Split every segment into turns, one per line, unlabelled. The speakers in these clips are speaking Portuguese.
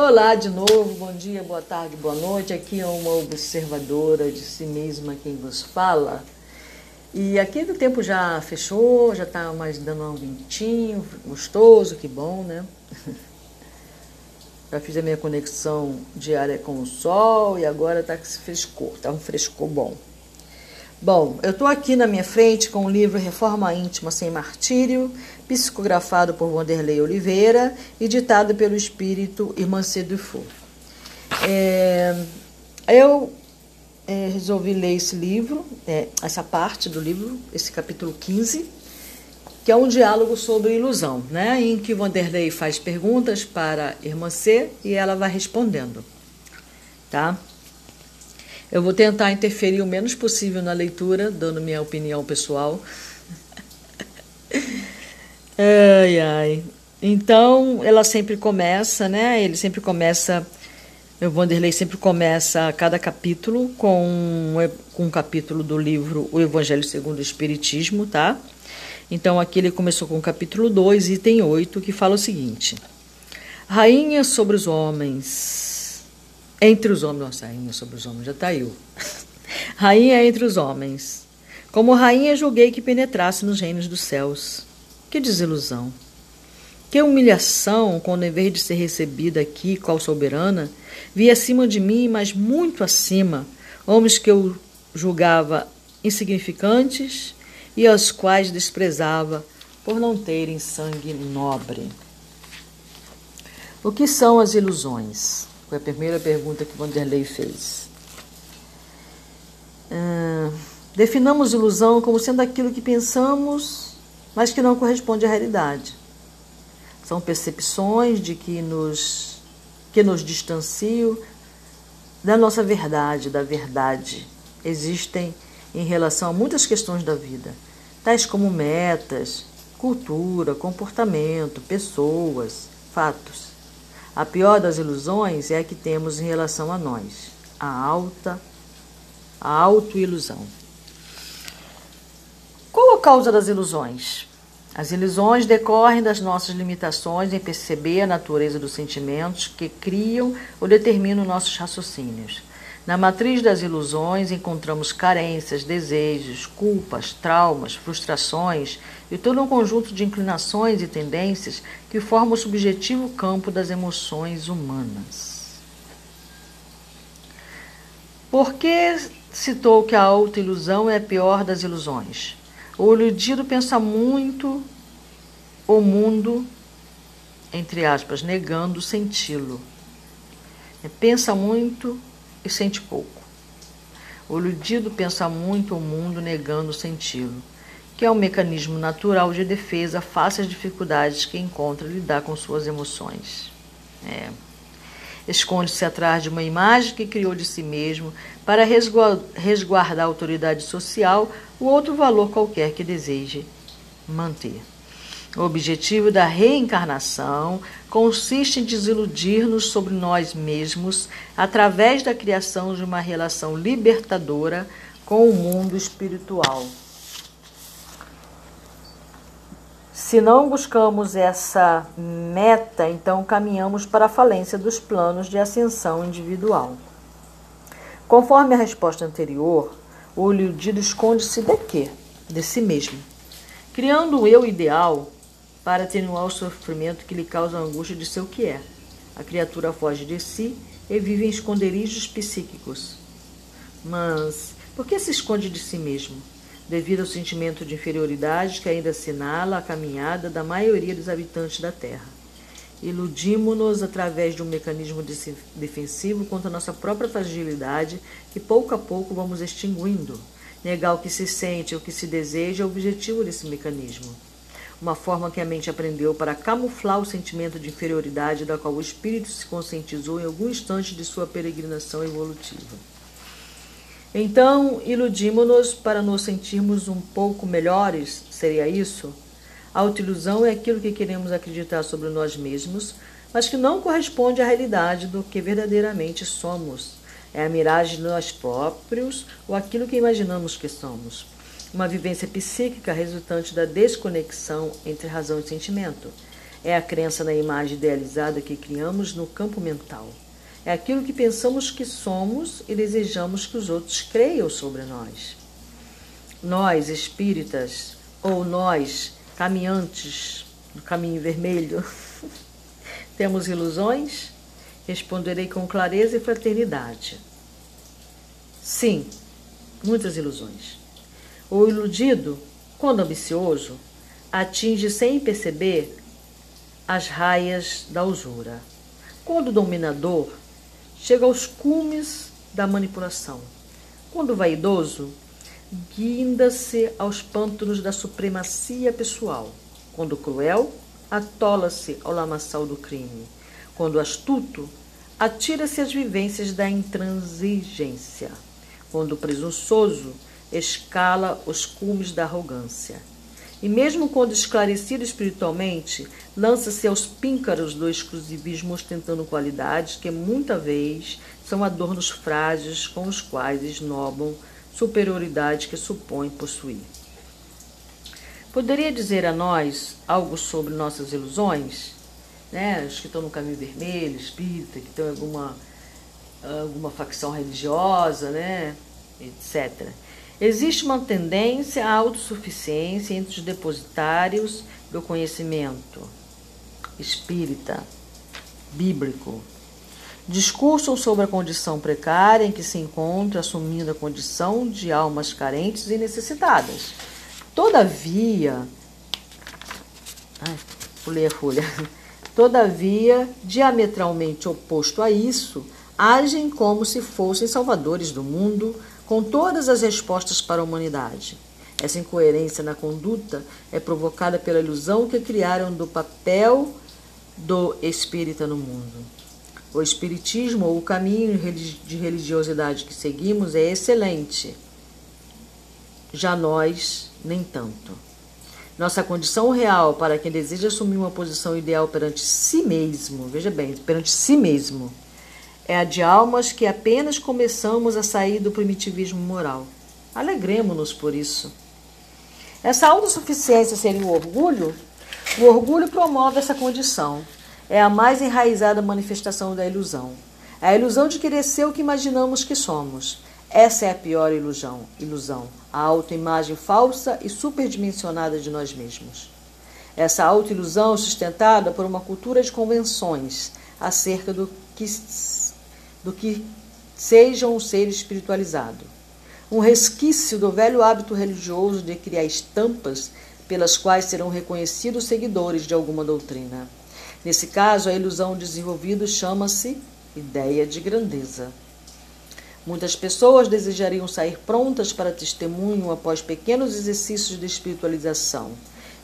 Olá de novo, bom dia, boa tarde, boa noite. Aqui é uma observadora de si mesma quem vos fala. E aqui o tempo já fechou, já está mais dando um ventinho gostoso, que bom, né? Já fiz a minha conexão diária com o sol e agora está com esse frescor, está um frescor bom. Bom, eu estou aqui na minha frente com o livro Reforma Íntima Sem Martírio, psicografado por Wanderlei Oliveira e ditado pelo espírito Irmancê Dufour. É, eu é, resolvi ler esse livro, é, essa parte do livro, esse capítulo 15, que é um diálogo sobre ilusão, né, em que Wanderlei faz perguntas para Irmã C e ela vai respondendo. Tá? Eu vou tentar interferir o menos possível na leitura, dando minha opinião pessoal. ai, ai. Então, ela sempre começa, né? Ele sempre começa o Vanderlei sempre começa cada capítulo com, com um capítulo do livro O Evangelho segundo o Espiritismo, tá? Então aqui ele começou com o capítulo 2, item 8, que fala o seguinte: Rainha sobre os homens. Entre os homens, nossa, rainha sobre os homens, já tá eu. rainha entre os homens. Como rainha julguei que penetrasse nos reinos dos céus. Que desilusão. Que humilhação quando, em vez de ser recebida aqui, qual soberana, vi acima de mim, mas muito acima, homens que eu julgava insignificantes e aos quais desprezava por não terem sangue nobre. O que são as ilusões? Foi a primeira pergunta que Vanderlei fez. Ah, definamos ilusão como sendo aquilo que pensamos, mas que não corresponde à realidade. São percepções de que nos, que nos distanciam da nossa verdade, da verdade. Existem em relação a muitas questões da vida, tais como metas, cultura, comportamento, pessoas, fatos. A pior das ilusões é a que temos em relação a nós, a alta, a autoilusão. Qual a causa das ilusões? As ilusões decorrem das nossas limitações em perceber a natureza dos sentimentos que criam ou determinam nossos raciocínios. Na matriz das ilusões encontramos carências, desejos, culpas, traumas, frustrações e todo um conjunto de inclinações e tendências que formam o subjetivo campo das emoções humanas. Por que citou que a autoilusão é a pior das ilusões? O iludido pensa muito o mundo, entre aspas, negando senti-lo. Pensa muito e sente pouco. O iludido pensa muito o mundo, negando senti-lo, que é um mecanismo natural de defesa face às dificuldades que encontra lidar com suas emoções. É. Esconde-se atrás de uma imagem que criou de si mesmo para resguardar a autoridade social ou outro valor qualquer que deseje manter. O objetivo da reencarnação consiste em desiludir-nos sobre nós mesmos através da criação de uma relação libertadora com o mundo espiritual. Se não buscamos essa meta, então caminhamos para a falência dos planos de ascensão individual. Conforme a resposta anterior, o iludido esconde-se de quê? De si mesmo, criando o eu ideal para atenuar o sofrimento que lhe causa a angústia de seu que é. A criatura foge de si e vive em esconderijos psíquicos. Mas por que se esconde de si mesmo? devido ao sentimento de inferioridade que ainda assinala a caminhada da maioria dos habitantes da Terra. Iludimos-nos através de um mecanismo defensivo contra a nossa própria fragilidade que pouco a pouco vamos extinguindo. Negar o que se sente, o que se deseja é o objetivo desse mecanismo. Uma forma que a mente aprendeu para camuflar o sentimento de inferioridade da qual o espírito se conscientizou em algum instante de sua peregrinação evolutiva. Então, iludimos-nos para nos sentirmos um pouco melhores, seria isso? A autoilusão é aquilo que queremos acreditar sobre nós mesmos, mas que não corresponde à realidade do que verdadeiramente somos. É a miragem de nós próprios ou aquilo que imaginamos que somos. Uma vivência psíquica resultante da desconexão entre razão e sentimento. É a crença na imagem idealizada que criamos no campo mental. É aquilo que pensamos que somos e desejamos que os outros creiam sobre nós. Nós, espíritas, ou nós, caminhantes do caminho vermelho, temos ilusões? Responderei com clareza e fraternidade. Sim, muitas ilusões. O iludido, quando ambicioso, atinge sem perceber as raias da usura. Quando o dominador, chega aos cumes da manipulação. Quando o vaidoso, guinda-se aos pântanos da supremacia pessoal. Quando cruel, atola-se ao lamaçal do crime. Quando astuto, atira-se às vivências da intransigência. Quando presunçoso, escala os cumes da arrogância. E mesmo quando esclarecido espiritualmente, lança-se aos píncaros do exclusivismo ostentando qualidades que muita vez são adornos frágeis com os quais esnobam superioridade que supõe possuir. Poderia dizer a nós algo sobre nossas ilusões? Né? Os que estão no caminho vermelho, espírita, que estão em alguma, alguma facção religiosa, né? etc. Existe uma tendência à autossuficiência entre os depositários do conhecimento espírita, bíblico. Discursam sobre a condição precária em que se encontra, assumindo a condição de almas carentes e necessitadas. Todavia, ai, pulei a folha. Todavia, diametralmente oposto a isso, agem como se fossem salvadores do mundo, com todas as respostas para a humanidade. Essa incoerência na conduta é provocada pela ilusão que criaram do papel do espírita no mundo. O espiritismo, ou o caminho de religiosidade que seguimos, é excelente. Já nós, nem tanto. Nossa condição real para quem deseja assumir uma posição ideal perante si mesmo, veja bem, perante si mesmo, é a de almas que apenas começamos a sair do primitivismo moral. Alegremos-nos por isso. Essa autossuficiência seria o orgulho? O orgulho promove essa condição. É a mais enraizada manifestação da ilusão. A ilusão de querer ser o que imaginamos que somos. Essa é a pior ilusão, ilusão, a autoimagem falsa e superdimensionada de nós mesmos. Essa autoilusão sustentada por uma cultura de convenções acerca do que do que seja um ser espiritualizado. Um resquício do velho hábito religioso de criar estampas pelas quais serão reconhecidos seguidores de alguma doutrina. Nesse caso, a ilusão desenvolvida chama-se ideia de grandeza. Muitas pessoas desejariam sair prontas para testemunho após pequenos exercícios de espiritualização.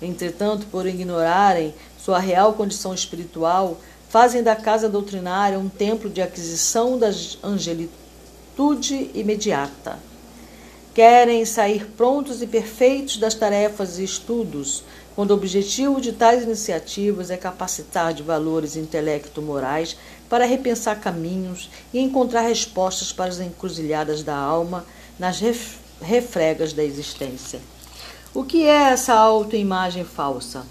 Entretanto, por ignorarem sua real condição espiritual, fazem da casa doutrinária um templo de aquisição da angelitude imediata. Querem sair prontos e perfeitos das tarefas e estudos, quando o objetivo de tais iniciativas é capacitar de valores intelecto-morais para repensar caminhos e encontrar respostas para as encruzilhadas da alma nas refregas da existência. O que é essa autoimagem falsa?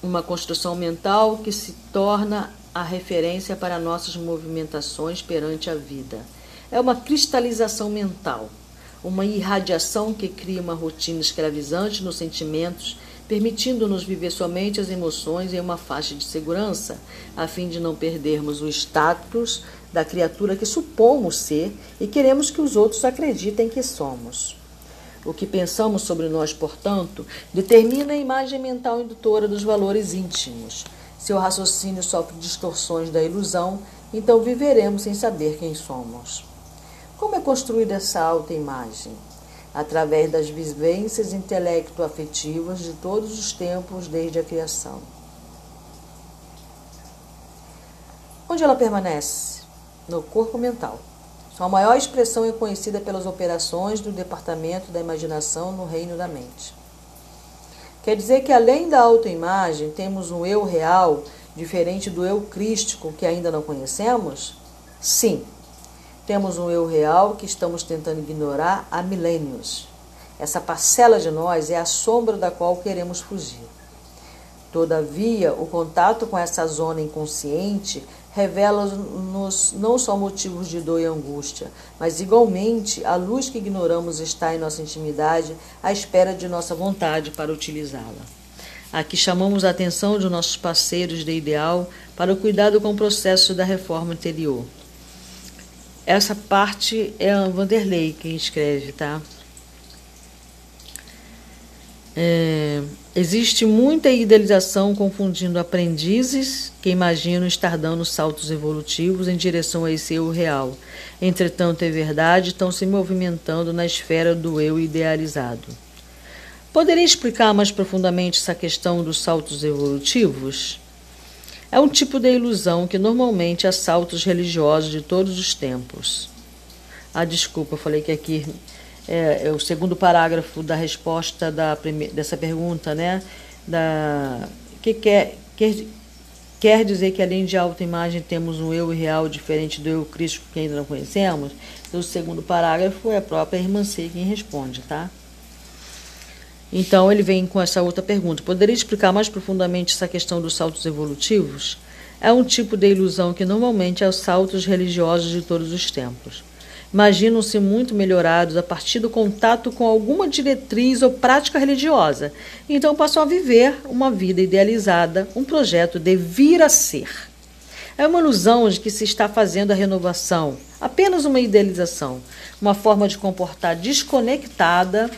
Uma construção mental que se torna a referência para nossas movimentações perante a vida. É uma cristalização mental, uma irradiação que cria uma rotina escravizante nos sentimentos, permitindo-nos viver somente as emoções em uma faixa de segurança, a fim de não perdermos o status da criatura que supomos ser e queremos que os outros acreditem que somos. O que pensamos sobre nós, portanto, determina a imagem mental indutora dos valores íntimos. Seu raciocínio sofre distorções da ilusão, então viveremos sem saber quem somos. Como é construída essa autoimagem? Através das vivências intelecto-afetivas de todos os tempos desde a criação. Onde ela permanece? No corpo mental. Sua maior expressão é conhecida pelas operações do departamento da imaginação no reino da mente. Quer dizer que além da autoimagem, temos um eu real diferente do eu crístico que ainda não conhecemos? Sim. Temos um eu real que estamos tentando ignorar há milênios. Essa parcela de nós é a sombra da qual queremos fugir. Todavia, o contato com essa zona inconsciente revela-nos não só motivos de dor e angústia, mas igualmente a luz que ignoramos está em nossa intimidade à espera de nossa vontade para utilizá-la. Aqui chamamos a atenção de nossos parceiros de ideal para o cuidado com o processo da reforma interior. Essa parte é a Vanderlei quem escreve, tá? É, existe muita idealização confundindo aprendizes que imaginam estar dando saltos evolutivos em direção a esse eu real. Entretanto, é verdade, estão se movimentando na esfera do eu idealizado. Poderia explicar mais profundamente essa questão dos saltos evolutivos? É um tipo de ilusão que normalmente assalta os religiosos de todos os tempos. Ah, desculpa, falei que aqui é, é o segundo parágrafo da resposta da dessa pergunta, né? Da, que quer, quer, quer dizer que além de autoimagem temos um eu real diferente do eu crístico que ainda não conhecemos? Então, o segundo parágrafo é a própria irmã C quem responde, tá? Então ele vem com essa outra pergunta. Poderia explicar mais profundamente essa questão dos saltos evolutivos? É um tipo de ilusão que normalmente é os saltos religiosos de todos os tempos imaginam-se muito melhorados a partir do contato com alguma diretriz ou prática religiosa. Então passam a viver uma vida idealizada, um projeto de vir a ser. É uma ilusão de que se está fazendo a renovação, apenas uma idealização, uma forma de comportar desconectada,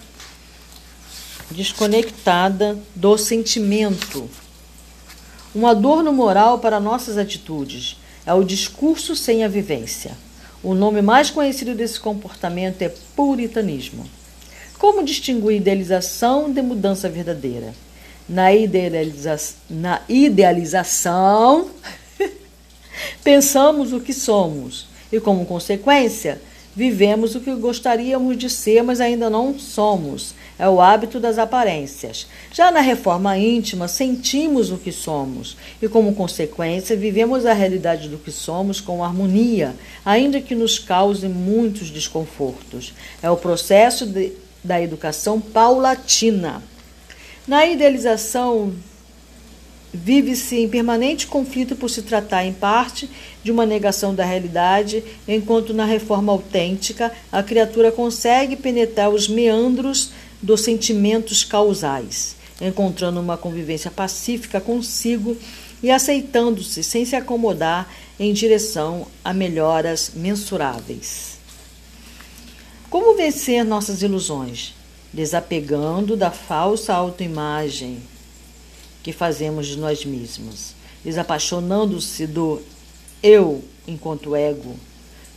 desconectada do sentimento. Um adorno moral para nossas atitudes é o discurso sem a vivência. O nome mais conhecido desse comportamento é puritanismo. Como distinguir idealização de mudança verdadeira? Na, idealiza na idealização, pensamos o que somos e, como consequência, vivemos o que gostaríamos de ser, mas ainda não somos é o hábito das aparências. Já na reforma íntima, sentimos o que somos e, como consequência, vivemos a realidade do que somos com harmonia, ainda que nos cause muitos desconfortos. É o processo de, da educação paulatina. Na idealização, vive-se em permanente conflito por se tratar, em parte, de uma negação da realidade, enquanto na reforma autêntica a criatura consegue penetrar os meandros dos sentimentos causais, encontrando uma convivência pacífica consigo e aceitando-se sem se acomodar em direção a melhoras mensuráveis. Como vencer nossas ilusões? Desapegando da falsa autoimagem que fazemos de nós mesmos, desapaixonando-se do eu enquanto ego.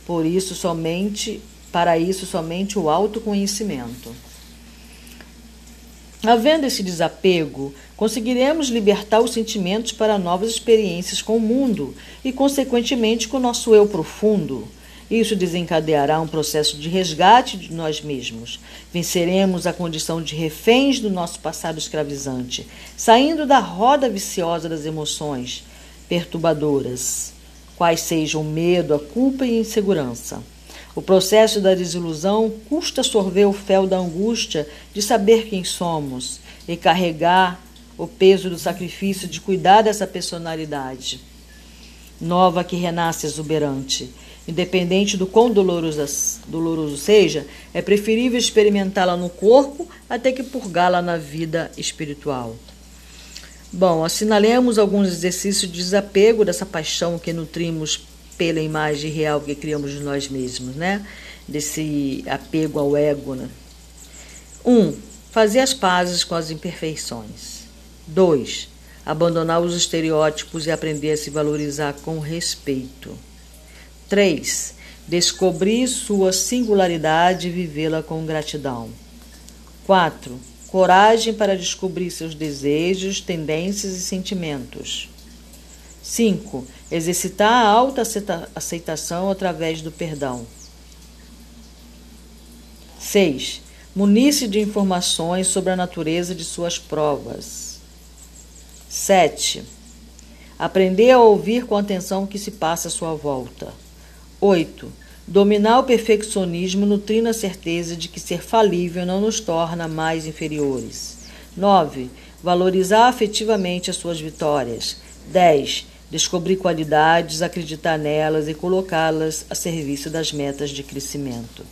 Por isso somente, para isso somente o autoconhecimento. Havendo esse desapego, conseguiremos libertar os sentimentos para novas experiências com o mundo e, consequentemente, com o nosso eu profundo. Isso desencadeará um processo de resgate de nós mesmos. Venceremos a condição de reféns do nosso passado escravizante, saindo da roda viciosa das emoções perturbadoras, quais sejam o medo, a culpa e a insegurança. O processo da desilusão custa sorver o fel da angústia de saber quem somos e carregar o peso do sacrifício de cuidar dessa personalidade nova que renasce exuberante. Independente do quão doloroso, seja, é preferível experimentá-la no corpo até que purgá-la na vida espiritual. Bom, assinalemos alguns exercícios de desapego dessa paixão que nutrimos pela imagem real que criamos de nós mesmos, né? Desse apego ao ego, né? Um, fazer as pazes com as imperfeições. Dois, abandonar os estereótipos e aprender a se valorizar com respeito. Três, descobrir sua singularidade e vivê-la com gratidão. Quatro, coragem para descobrir seus desejos, tendências e sentimentos. 5. Exercitar a alta aceitação através do perdão. 6. Munir-se de informações sobre a natureza de suas provas. 7. Aprender a ouvir com atenção o que se passa à sua volta. 8. Dominar o perfeccionismo nutrindo a certeza de que ser falível não nos torna mais inferiores. 9. Valorizar afetivamente as suas vitórias. 10. Descobrir qualidades, acreditar nelas e colocá-las a serviço das metas de crescimento.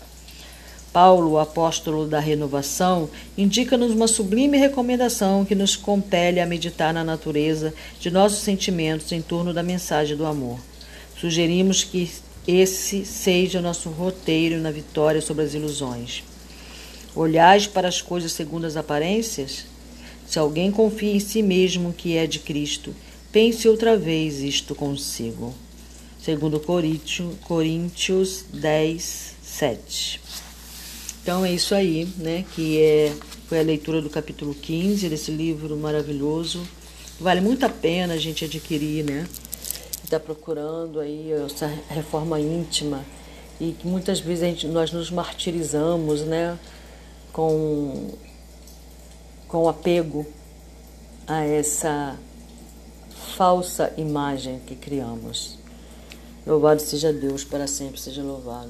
Paulo, apóstolo da renovação, indica-nos uma sublime recomendação que nos compele a meditar na natureza de nossos sentimentos em torno da mensagem do amor. Sugerimos que esse seja o nosso roteiro na vitória sobre as ilusões. Olhais para as coisas segundo as aparências? Se alguém confia em si mesmo que é de Cristo, pense outra vez isto consigo. Segundo Coríntios 10, 7. Então é isso aí, né? Que é, foi a leitura do capítulo 15 desse livro maravilhoso. Vale muito a pena a gente adquirir, né? Está procurando aí essa reforma íntima e que muitas vezes gente, nós nos martirizamos, né? com, com apego a essa falsa imagem que criamos. Louvado seja Deus, para sempre seja louvado.